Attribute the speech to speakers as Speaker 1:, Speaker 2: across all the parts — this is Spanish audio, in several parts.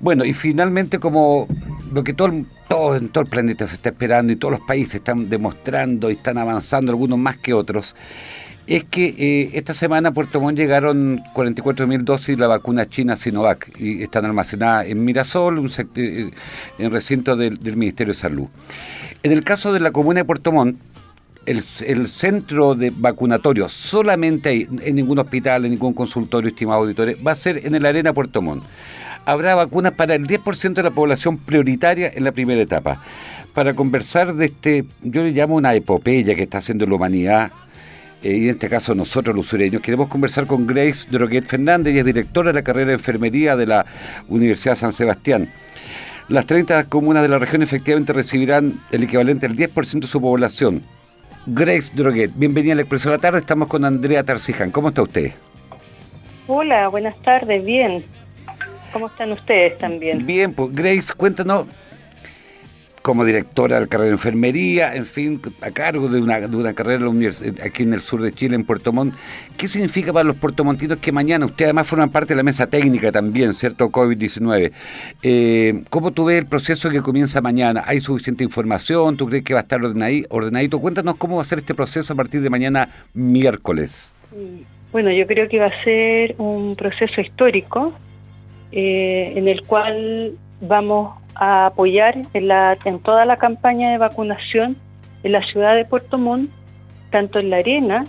Speaker 1: Bueno, y finalmente como lo que todo, todo en todo el planeta se está esperando y todos los países están demostrando y están avanzando, algunos más que otros, es que eh, esta semana a Puerto Montt llegaron 44.000 dosis de la vacuna china Sinovac y están almacenadas en Mirasol, un eh, en recinto del, Ministerio de Salud. En el caso de la comuna de Puerto Montt, el, centro de vacunatorio solamente hay, en ningún hospital, en ningún consultorio, estimado auditores, va a ser en el Arena Puerto Montt. Habrá vacunas para el 10% de la población prioritaria en la primera etapa. Para conversar de este, yo le llamo una epopeya que está haciendo la humanidad eh, y en este caso nosotros los sureños, queremos conversar con Grace Droguet Fernández, ella es directora de la carrera de enfermería de la Universidad San Sebastián. Las 30 comunas de la región efectivamente recibirán el equivalente al 10% de su población. Grace Droguet, bienvenida al Expreso de la Tarde, estamos con Andrea Tarciján. ¿Cómo está usted?
Speaker 2: Hola, buenas tardes, bien. ¿Cómo están ustedes también?
Speaker 1: Bien, pues Grace, cuéntanos, como directora de la carrera de enfermería, en fin, a cargo de una, de una carrera aquí en el sur de Chile, en Puerto Montt. ¿Qué significa para los puertomontinos que mañana, ustedes además forman parte de la mesa técnica también, ¿cierto? COVID-19. Eh, ¿Cómo tú ves el proceso que comienza mañana? ¿Hay suficiente información? ¿Tú crees que va a estar ordenadito? Cuéntanos cómo va a ser este proceso a partir de mañana miércoles.
Speaker 2: Bueno, yo creo que va a ser un proceso histórico eh, en el cual vamos a apoyar en, toda la campaña de vacunación en la ciudad de Puerto Montt, tanto en la arena,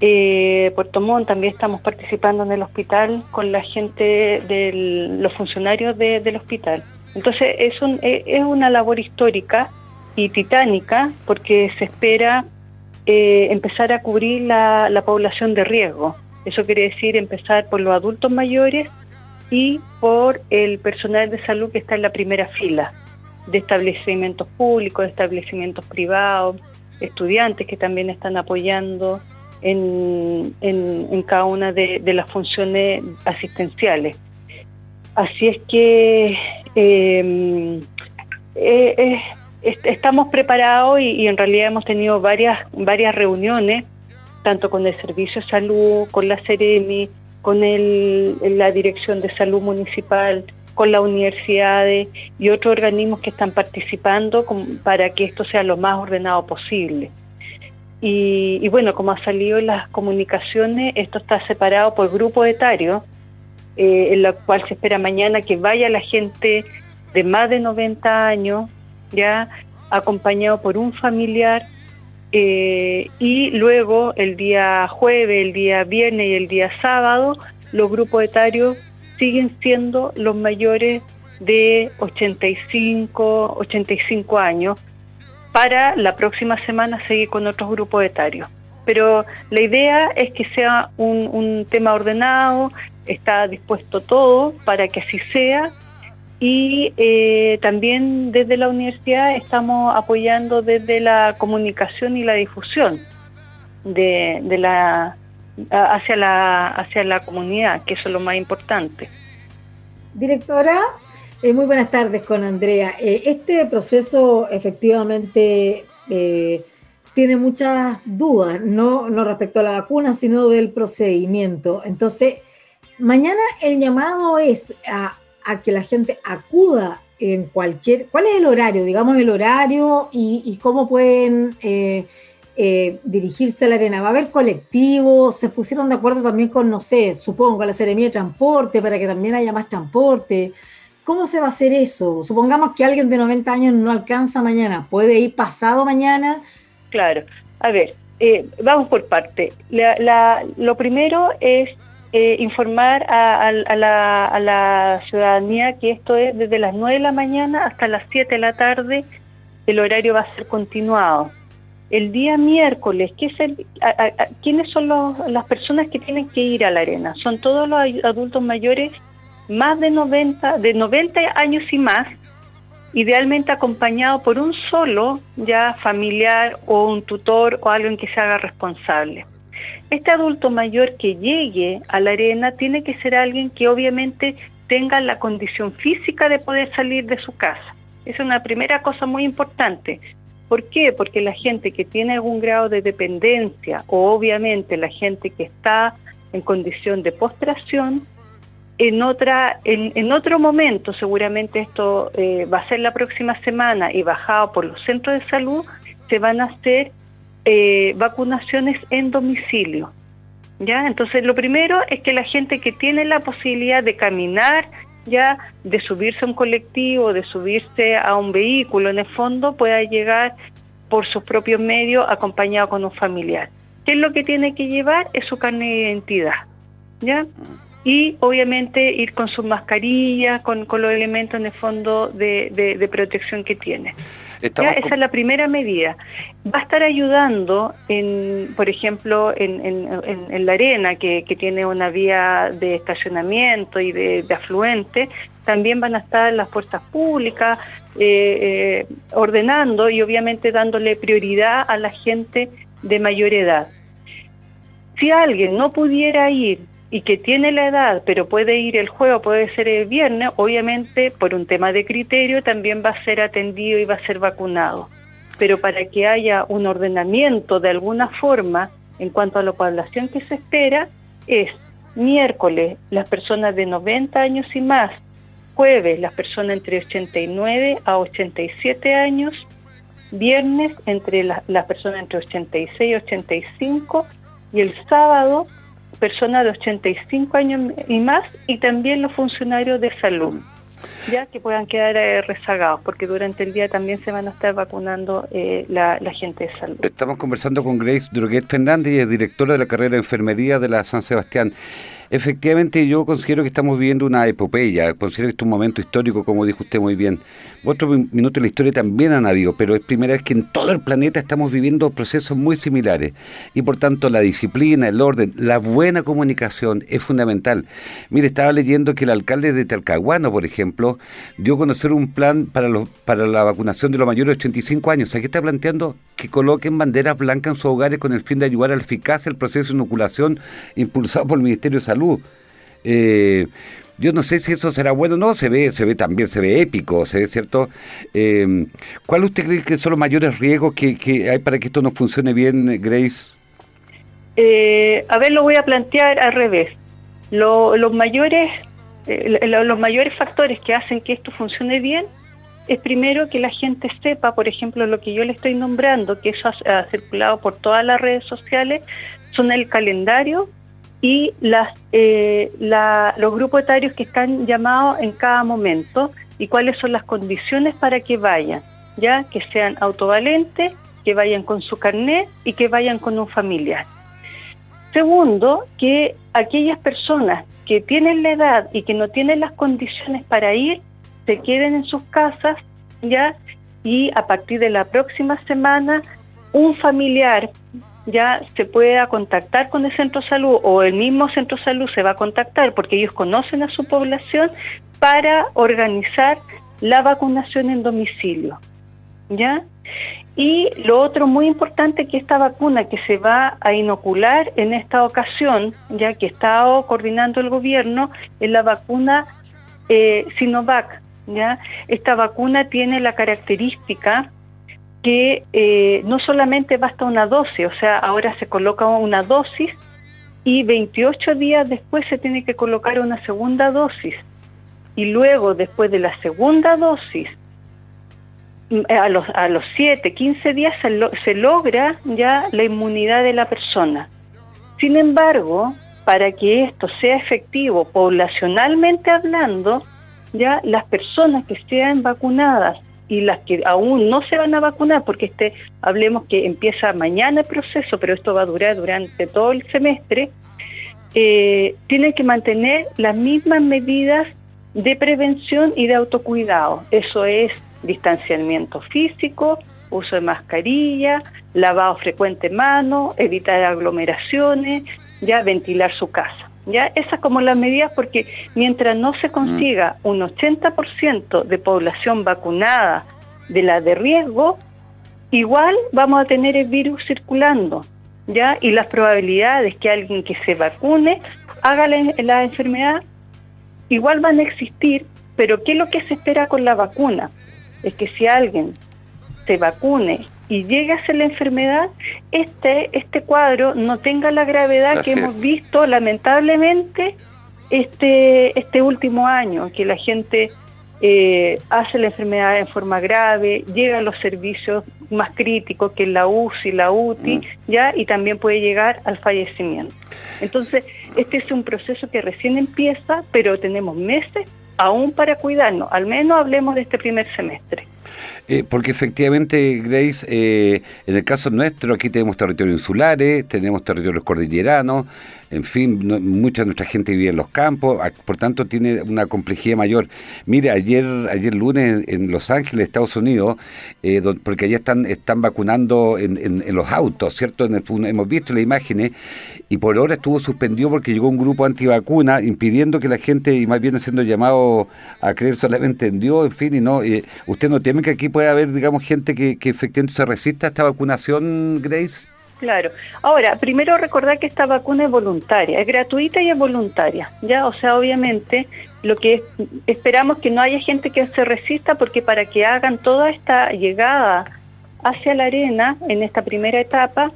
Speaker 2: eh, Puerto Montt también estamos participando en el hospital con la gente de los funcionarios del hospital. Entonces es, un, es una labor histórica y titánica porque se espera eh, empezar a cubrir la población de riesgo. Eso quiere decir empezar por los adultos mayores y por el personal de salud que está en la primera fila, de establecimientos públicos, de establecimientos privados, estudiantes que también están apoyando en, cada una de, las funciones asistenciales. Así es que em, eh, eh, estamos preparados y, y, en realidad hemos tenido varias, varias reuniones, tanto con el Servicio de Salud, con la Ceremi, con la Dirección de Salud Municipal, con las universidades y otros organismos que están participando para que esto sea lo más ordenado posible. Y, bueno, como ha salido en las comunicaciones, esto está separado por grupo etario, eh, en la cual se espera mañana que vaya la gente de más de 90 años, ya acompañado por un familiar eh, y luego el día jueves, el día viernes y el día sábado, los grupos etarios siguen siendo los mayores de 85, 85 años. Para la próxima semana seguir con otros grupos etarios. Pero la idea es que sea un, un tema ordenado, está dispuesto todo para que así sea y eh, también desde la universidad estamos apoyando desde la comunicación y la difusión de, la, hacia, la, hacia la comunidad, que eso es lo más importante.
Speaker 3: Directora, eh, muy buenas tardes con Andrea. Eh, este proceso efectivamente tiene muchas dudas, no, no respecto a la vacuna, sino del procedimiento. Entonces, mañana el llamado es a a que la gente acuda en cualquier... ¿Cuál es el horario? Digamos el horario y, cómo pueden eh, eh, dirigirse a la arena. ¿Va a haber colectivos? ¿Se pusieron de acuerdo también con, no sé, supongo, la Seremía de Transporte para que también haya más transporte? ¿Cómo se va a hacer eso? Supongamos que alguien de 90 años no alcanza mañana. ¿Puede ir pasado mañana?
Speaker 2: Claro. A ver, eh, vamos por parte. lo primero es eh, informar a, la, ciudadanía que esto es desde las 9 de la mañana hasta las 7 de la tarde, el horario va a ser continuado. El día miércoles, ¿qué es el, ¿quiénes son las personas que tienen que ir a la arena? Son todos los adultos mayores más de 90, de 90 años y más, idealmente acompañado por un solo ya familiar o un tutor o alguien que se haga responsable. Este adulto mayor que llegue a la arena tiene que ser alguien que obviamente tenga la condición física de poder salir de su casa. Es una primera cosa muy importante. ¿Por qué? Porque la gente que tiene algún grado de dependencia o obviamente la gente que está en condición de postración en otra en otro momento seguramente esto eh, va a ser la próxima semana y bajado por los centros de salud se van a hacer eh, vacunaciones en domicilio ya entonces lo primero es que la gente que tiene la posibilidad de caminar ya de subirse a un colectivo de subirse a un vehículo en el fondo pueda llegar por sus propios medios acompañado con un familiar. Qué es lo que tiene que llevar es su carne de identidad ya y obviamente ir con sus mascarillas, con, los elementos en el fondo de, protección que tiene. Esa es la primera medida. Va a estar ayudando, en, por ejemplo, en, la arena, que, tiene una vía de estacionamiento y de, afluente, también van a estar las fuerzas públicas eh, eh, ordenando y obviamente dándole prioridad a la gente de mayor edad. Si alguien no pudiera ir y que tiene la edad, pero puede ir el jueves, puede ser el viernes, obviamente por un tema de criterio también va a ser atendido y va a ser vacunado. Pero para que haya un ordenamiento de alguna forma en cuanto a la población que se espera, es miércoles las personas de 90 años y más, jueves las personas entre 89 a 87 años, viernes entre las personas entre 86 y 85 y el sábado personas de 85 años y más y también los funcionarios de salud ya que puedan quedar eh, rezagados, porque durante el día también se van a estar vacunando eh, la, gente de salud.
Speaker 1: Estamos conversando con Grace Droguet Fernández, directora de la carrera de enfermería de la San Sebastián. Efectivamente, yo considero que estamos viviendo una epopeya, considero que este es un momento histórico, como dijo usted muy bien. Otros minutos de la historia también han habido, pero es primera vez que en todo el planeta estamos viviendo procesos muy similares. Y por tanto, la disciplina, el orden, la buena comunicación es fundamental. Mire, estaba leyendo que el alcalde de Talcahuano, por ejemplo, dio a conocer un plan para, los, para la vacunación de los mayores de 85 años. Aquí está planteando que coloquen banderas blancas en sus hogares con el fin de ayudar a la eficacia del proceso de inoculación impulsado por el Ministerio de Salud. Eh, yo no sé si eso será bueno o no, se ve, se ve también, se ve épico, se ve cierto. Eh, ¿Cuál usted cree que son los mayores riesgos que, hay para que esto no funcione bien, Grace?
Speaker 2: Eh, a ver, lo voy a plantear al revés. los mayores, los mayores factores que hacen que esto funcione bien es primero que la gente sepa, por ejemplo, lo que yo le estoy nombrando, que eso ha, circulado por todas las redes sociales, son el calendario y eh, los grupos etarios que están llamados en cada momento y cuáles son las condiciones para que vayan, ya que sean autovalentes, que vayan con su carnet y que vayan con un familiar. Segundo, que aquellas personas que tienen la edad y que no tienen las condiciones para ir, se queden en sus casas, ¿ya? Y a partir de la próxima semana, un familiar ya se pueda contactar con el centro de salud o el mismo centro de salud se va a contactar porque ellos conocen a su población para organizar la vacunación en domicilio. ¿Ya? Y lo otro muy importante que esta vacuna que se va a inocular en esta ocasión, ya que está coordinando el gobierno, es la vacuna eh, Sinovac, esta vacuna tiene la característica que eh, no solamente basta una dosis, o sea, ahora se coloca una dosis y 28 días después se tiene que colocar una segunda dosis. Y luego, después de la segunda dosis, mm, a los, a los 7, 15 días se, se logra ya la inmunidad de la persona. Sin embargo, para que esto sea efectivo poblacionalmente hablando, ya las personas que sean vacunadas y las que aún no se van a vacunar, porque este, hablemos que empieza mañana el proceso, pero esto va a durar durante todo el semestre, eh, tienen que mantener las mismas medidas de prevención y de autocuidado. Eso es distanciamiento físico, uso de mascarilla, lavado frecuente de manos, evitar aglomeraciones, ya ventilar su casa. ¿Ya? Esas como las medidas porque mientras no se consiga mm. un 80% de población vacunada de la de riesgo, igual vamos a tener el virus circulando, ¿ya? Y las probabilidades que alguien que se vacune haga la, enfermedad igual van a existir, pero ¿qué es lo que se espera con la vacuna? Es que si alguien se vacune y llegue a ser la enfermedad, este, este cuadro no tenga la gravedad que hemos visto lamentablemente este, este último año, que la gente eh, hace la enfermedad en forma grave, llega a los servicios más críticos que la UCI, la UTI, mm. ya, y también puede llegar al fallecimiento. Entonces, este es un proceso que recién empieza, pero tenemos meses aún para cuidarnos, al menos hablemos de este primer semestre.
Speaker 1: Eh, porque efectivamente, Grace, eh, en el caso nuestro, aquí tenemos territorios insulares, tenemos territorios cordilleranos, en fin, mucha de nuestra gente vive en los campos, por tanto tiene una complejidad mayor. Mire, ayer ayer lunes en, Los Ángeles, Estados Unidos, eh, porque allá están están vacunando en, los autos, ¿cierto? hemos visto las imágenes y por ahora estuvo suspendido porque llegó un grupo antivacuna impidiendo que la gente, y más bien siendo llamado a creer solamente en Dios, en fin, y no, eh, ¿usted no teme que aquí pueda haber, digamos, gente que, efectivamente se resista a esta vacunación, Grace?
Speaker 2: Claro. Ahora, primero recordar que esta vacuna es voluntaria, es gratuita y es voluntaria, ¿ya? O sea, obviamente lo que esperamos que no haya gente que se resista porque para que hagan toda esta llegada hacia la arena en esta primera etapa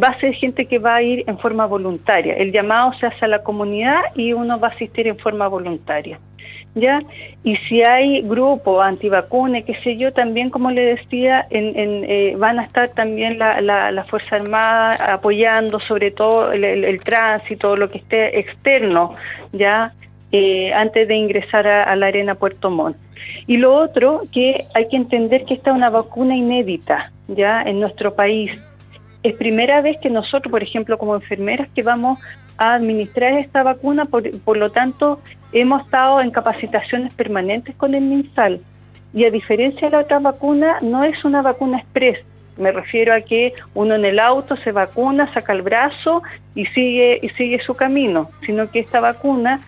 Speaker 2: va a ser gente que va a ir en forma voluntaria. El llamado se hace a la comunidad y uno va a asistir en forma voluntaria. ¿Ya? Y si hay grupos antivacunas, qué sé yo, también, como le decía, eh, van a estar también la, Fuerza Armada apoyando sobre todo el, tránsito, lo que esté externo, ¿ya? Eh, antes de ingresar a, la arena Puerto Montt. Y lo otro, que hay que entender que esta es una vacuna inédita, ¿ya? En nuestro país. Es primera vez que nosotros, por ejemplo, como enfermeras, que vamos a administrar esta vacuna, por, lo tanto hemos estado en capacitaciones permanentes con el MinSal. Y a diferencia de la otra vacuna, no es una vacuna express. Me refiero a que uno en el auto se vacuna, saca el brazo y sigue, y sigue su camino, sino que esta vacuna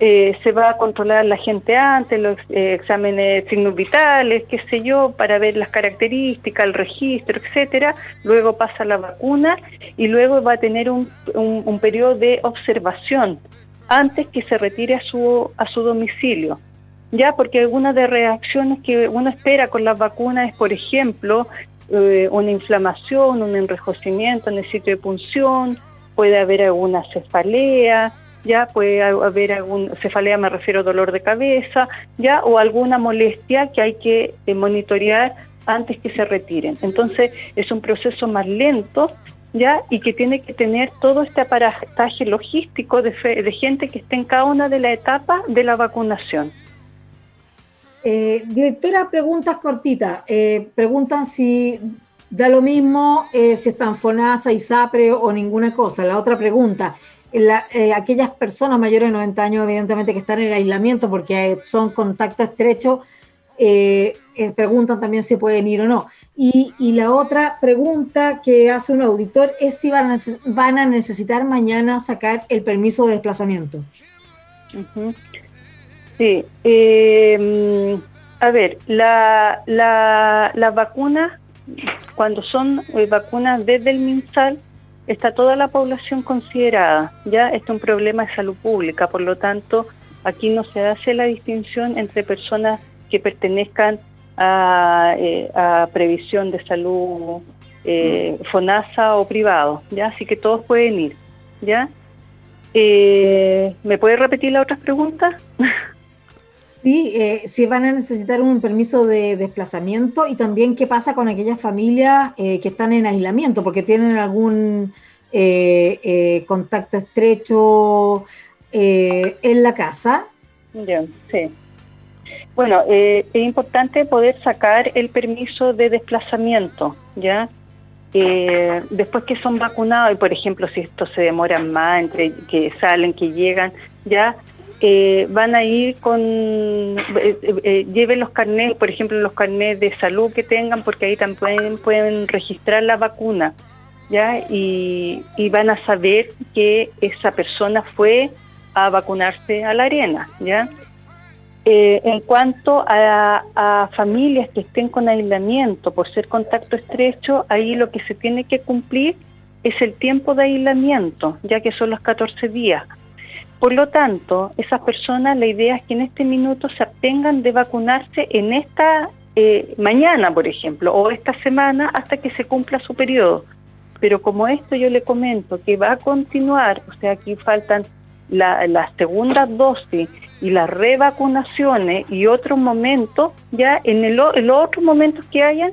Speaker 2: eh, se va a controlar la gente antes, los eh, exámenes signos vitales, qué sé yo, para ver las características, el registro, etcétera. Luego pasa la vacuna y luego va a tener un, periodo de observación antes que se retire a su, a su domicilio. Ya, porque algunas de reacciones que uno espera con las vacunas es, por ejemplo, eh, una inflamación, un enrojecimiento en el sitio de punción, puede haber alguna cefalea, ya puede haber algún cefalea, me refiero a dolor de cabeza, ya o alguna molestia que hay que eh, monitorear antes que se retiren. Entonces es un proceso más lento ya y que tiene que tener todo este aparataje logístico de, de gente que esté en cada una de las etapas de la vacunación.
Speaker 3: Eh, directora, preguntas cortitas. Eh, preguntan si da lo mismo si están FONASA, ISAPRE o ninguna cosa. La otra pregunta, eh, aquellas personas mayores de 90 años, evidentemente, que están en aislamiento porque son contacto estrecho, eh, eh, preguntan también si pueden ir o no. Y, la otra pregunta que hace un auditor es si van a, van a necesitar mañana sacar el permiso de desplazamiento.
Speaker 2: Sí. Em, a ver, las la, la vacunas, cuando son vacunas desde el MinSal, está toda la población considerada. Ya este es un problema de salud pública, por lo tanto, aquí no se hace la distinción entre personas que pertenezcan a, eh, previsión de salud eh, FONASA o privado, ¿ya? Así que todos pueden ir, ¿ya? Eh, ¿Me puede repetir las otras preguntas?
Speaker 3: Sí, si van a necesitar un permiso de desplazamiento y también qué pasa con aquellas familias que están en aislamiento porque tienen algún contacto estrecho en la casa.
Speaker 2: sí. Bueno, es importante poder sacar el permiso de desplazamiento, ¿ya? después que son vacunados, y por ejemplo, si esto se demora más, entre que salen, que llegan, ya eh, van a ir con, eh, eh, lleven los carnets, por ejemplo, los carnets de salud que tengan, porque ahí también pueden registrar la vacuna, ¿ya? Y, van a saber que esa persona fue a vacunarse a la arena, ¿ya? en cuanto a, a, familias que estén con aislamiento por ser contacto estrecho, ahí lo que se tiene que cumplir es el tiempo de aislamiento, ya que son los 14 días. Por lo tanto, esas personas, la idea es que en este minuto se abstengan de vacunarse en esta eh, mañana, por ejemplo, o esta semana hasta que se cumpla su periodo. Pero como esto yo le comento que va a continuar, o sea, aquí faltan las segundas dosis y las revacunaciones y otros momentos, ya en, el, otros momentos que hayan,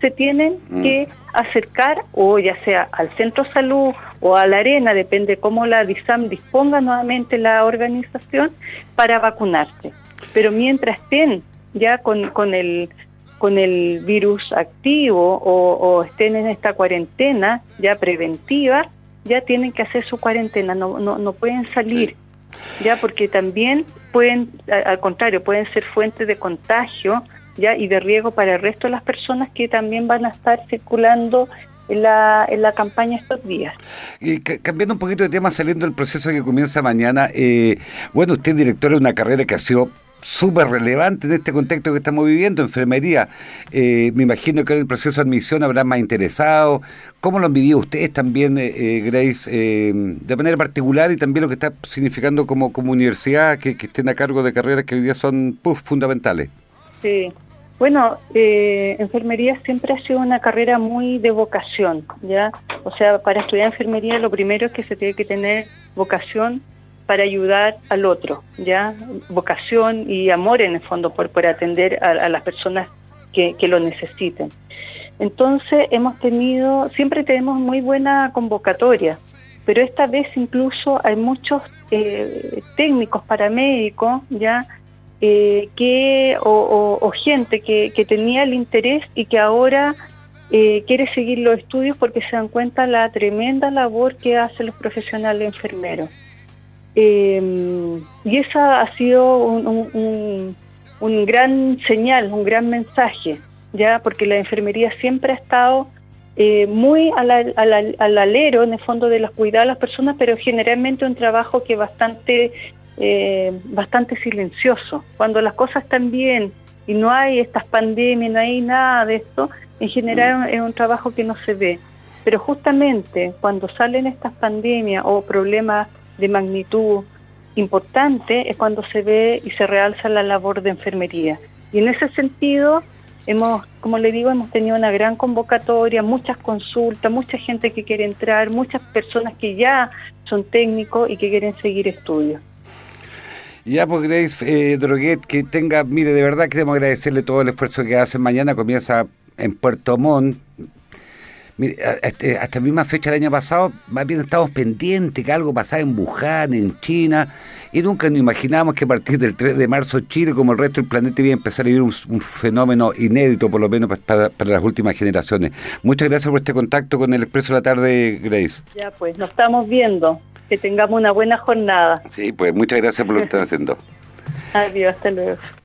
Speaker 2: se tienen mm. que acercar o ya sea al centro de salud o a la arena, depende cómo la DISAM disponga nuevamente la organización, para vacunarse. Pero mientras estén ya con, con el con el virus activo o, estén en esta cuarentena ya preventiva, ya tienen que hacer su cuarentena, no, no, no pueden salir, ya porque también pueden, al contrario, pueden ser fuentes de contagio ya y de riesgo para el resto de las personas que también van a estar circulando en la, en la campaña estos días.
Speaker 1: Y cambiando un poquito de tema, saliendo del proceso que comienza mañana, eh, bueno, usted es director de una carrera que ha sido súper relevante en este contexto que estamos viviendo, enfermería. Eh, me imagino que en el proceso de admisión habrá más interesados. ¿Cómo lo han vivido ustedes también, eh, eh, Grace, de manera particular y también lo que está significando como, como universidad que, estén a cargo de carreras que hoy día son fundamentales?
Speaker 2: Sí, bueno, enfermería siempre ha sido una carrera muy de vocación, ¿ya? O sea, para estudiar enfermería lo primero es que se tiene que tener vocación para ayudar al otro, ¿ya? Vocación y amor en el fondo por, por atender a, las personas que, lo necesiten. Entonces hemos tenido, siempre tenemos muy buena convocatoria, pero esta vez incluso hay muchos eh, técnicos paramédicos, ¿ya? Eh, que, o, gente que, tenía el interés y que ahora eh, quiere seguir los estudios porque se dan cuenta la tremenda labor que hacen los profesionales enfermeros. Em, y esa ha sido un, gran señal, un gran mensaje, ya porque la enfermería siempre ha estado eh, muy al, alero en el fondo de los cuidados de las personas, pero generalmente un trabajo que bastante, eh, bastante silencioso. Cuando las cosas están bien y no hay estas pandemias, no hay nada de esto, en general mm. es un trabajo que no se ve. Pero justamente cuando salen estas pandemias o problemas de magnitud importante es cuando se ve y se realza la labor de enfermería. Y en ese sentido, hemos, como le digo, hemos tenido una gran convocatoria, muchas consultas, mucha gente que quiere entrar, muchas personas que ya son técnicos y que quieren seguir estudios.
Speaker 1: Ya, pues Grace eh, Droguet, que tenga, mire, de verdad queremos agradecerle todo el esfuerzo que hacen. Mañana comienza en Puerto Montt, Mire, este, hasta, la misma fecha del año pasado, más bien estábamos pendientes que algo pasaba en Wuhan, en China, y nunca nos imaginábamos que a partir del 3 de marzo Chile, como el resto del planeta, iba a empezar a vivir un, fenómeno inédito, por lo menos para, las últimas generaciones. Muchas gracias por este contacto con el Expreso de la Tarde, Grace.
Speaker 2: Ya, pues, nos estamos viendo. Que tengamos una buena jornada.
Speaker 1: Sí, pues muchas gracias por lo que están haciendo.
Speaker 2: Adiós, hasta luego.